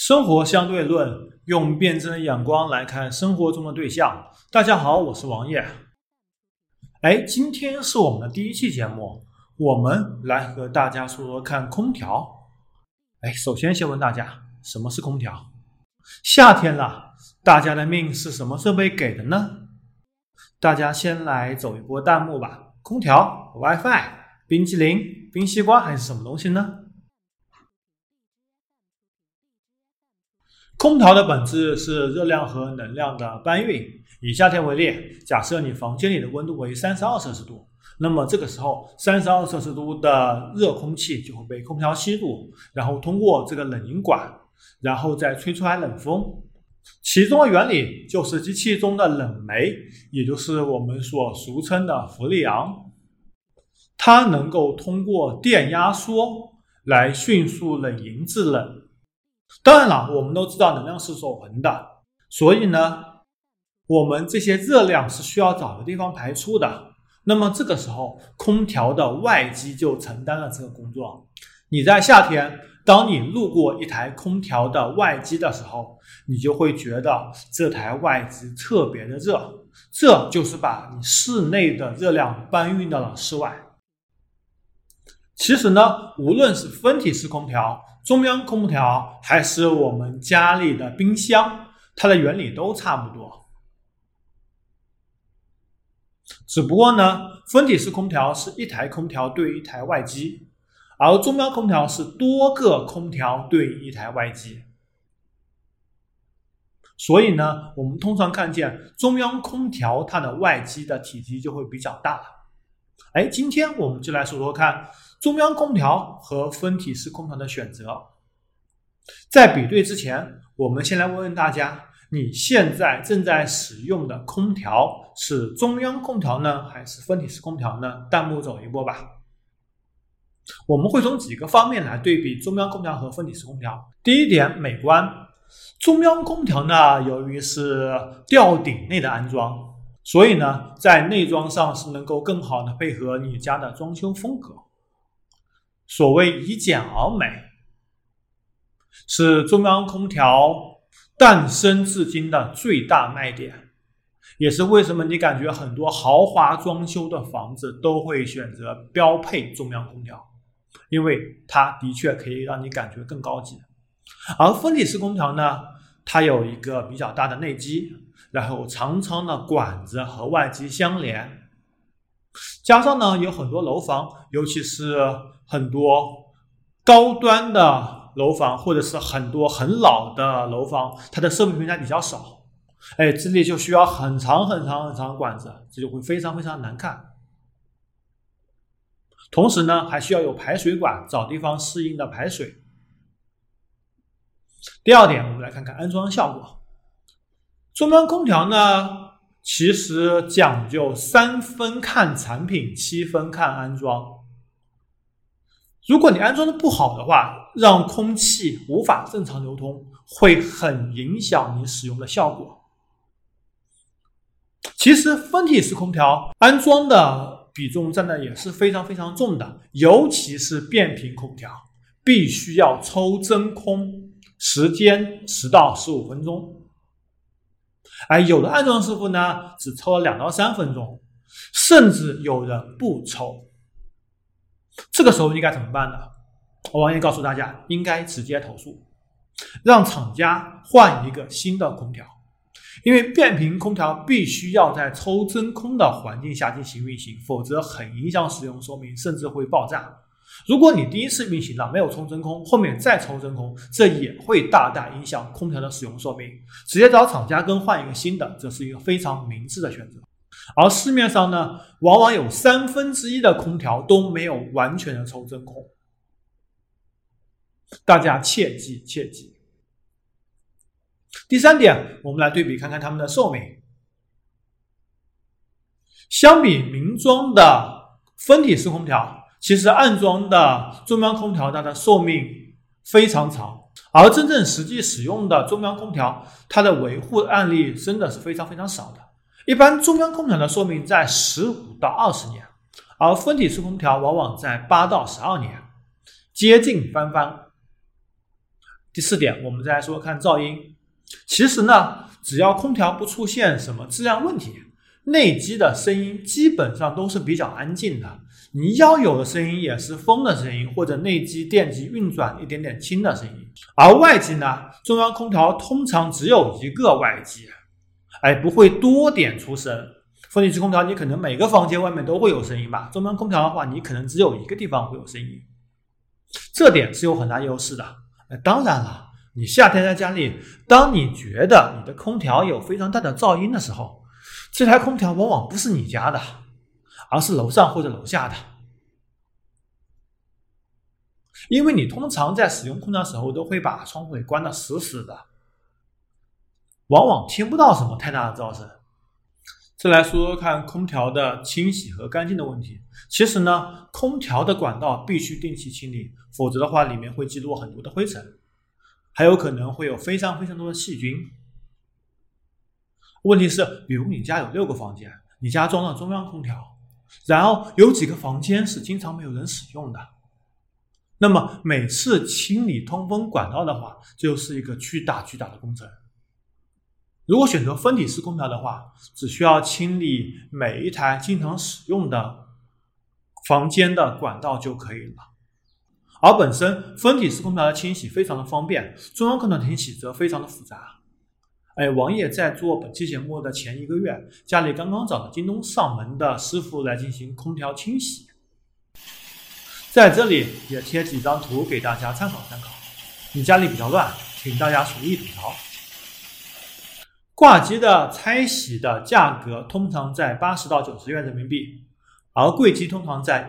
生活相对论，用辩证的眼光来看生活中的对象。大家好，我是王烨。哎，今天是我们的第一期节目，我们来和大家说说看空调。哎，首先先问大家，什么是空调？夏天了，大家的命是什么设备给的呢？大家先来走一波弹幕吧。空调、WiFi、冰淇淋、冰西瓜还是什么东西呢？空调的本质是热量和能量的搬运。以夏天为例，假设你房间里的温度为三十二摄氏度，那么这个时候三十二摄氏度的热空气就会被空调吸入，然后通过这个冷凝管，然后再吹出来冷风。其中的原理就是机器中的冷媒，也就是我们所俗称的氟利昂，它能够通过电压缩来迅速冷凝制冷。当然了，我们都知道能量是守恒的，所以呢，我们这些热量是需要找个地方排出的。那么这个时候，空调的外机就承担了这个工作。你在夏天，当你路过一台空调的外机的时候，你就会觉得这台外机特别的热，这就是把你室内的热量搬运到了室外。其实呢，无论是分体式空调，中央空调还是我们家里的冰箱，它的原理都差不多。只不过呢，分体式空调是一台空调对一台外机，而中央空调是多个空调对一台外机。所以呢，我们通常看见中央空调它的外机的体积就会比较大了。哎，今天我们就来说说看。中央空调和分体式空调的选择，在比对之前，我们先来问问大家：你现在正在使用的空调是中央空调呢，还是分体式空调呢？弹幕走一波吧。我们会从几个方面来对比中央空调和分体式空调。第一点，美观。中央空调呢，由于是吊顶内的安装，所以呢，在内装上是能够更好的配合你家的装修风格。所谓以简而美，是中央空调诞生至今的最大卖点，也是为什么你感觉很多豪华装修的房子都会选择标配中央空调，因为它的确可以让你感觉更高级。而分体式空调呢，它有一个比较大的内机，然后长长的管子和外机相连，加上呢有很多楼房，尤其是。很多高端的楼房，或者是很多很老的楼房，它的设备平台比较少，哎，这里就需要很长很长很长的管子，这就会非常非常难看。同时呢，还需要有排水管，找地方适应的排水。第二点，我们来看看安装效果。中央空调呢，其实讲究三分看产品，七分看安装。如果你安装的不好的话，让空气无法正常流通，会很影响你使用的效果。其实分体式空调安装的比重占的也是非常非常重的，尤其是变频空调，必须要抽真空，时间十到十五分钟。而有的安装师傅呢，只抽了两到三分钟，甚至有人不抽。这个时候应该怎么办呢？我王爷告诉大家，应该直接投诉，让厂家换一个新的空调，因为变频空调必须要在抽真空的环境下进行运行，否则很影响使用寿命，甚至会爆炸。如果你第一次运行了没有抽真空，后面再抽真空，这也会大大影响空调的使用寿命。直接找厂家更换一个新的，这是一个非常明智的选择。而市面上呢，往往有三分之一的空调都没有完全的抽真空，大家切记切记。第三点，我们来对比看看它们的寿命。相比明装的分体式空调，其实暗装的中央空调它的寿命非常长，而真正实际使用的中央空调，它的维护案例真的是非常非常少的。一般中央空调的寿命在十五到二十年，而分体式空调往往在八到十二年，接近翻番。第四点，我们再来说看噪音。其实呢，只要空调不出现什么质量问题，内机的声音基本上都是比较安静的。你要有的声音也是风的声音，或者内机电机运转一点点轻的声音。而外机呢，中央空调通常只有一个外机，哎，不会多点出声。分体式空调你可能每个房间外面都会有声音吧，中央空调的话，你可能只有一个地方会有声音，这点是有很大优势的。哎，当然了。你夏天在家里，当你觉得你的空调有非常大的噪音的时候，这台空调往往不是你家的，而是楼上或者楼下的。因为你通常在使用空调时候都会把窗户给关的死死的，往往听不到什么太大的噪声。再来说说看空调的清洗和干净的问题。其实呢，空调的管道必须定期清理，否则的话里面会积落很多的灰尘。还有可能会有非常非常多的细菌。问题是，比如你家有六个房间，你家装了中央空调，然后有几个房间是经常没有人使用的，那么每次清理通风管道的话，就是一个巨大巨大的工程。如果选择分体式空调的话，只需要清理每一台经常使用的房间的管道就可以了。而本身分体式空调的清洗非常的方便，中央空调清洗则非常的复杂。哎，王爷在做本期节目的前一个月，家里刚刚找了京东上门的师傅来进行空调清洗，在这里也贴几张图给大家参考参考。你家里比较乱，请大家随意吐槽。挂机的拆洗的价格通常在八十到九十元人民币，而柜机通常在。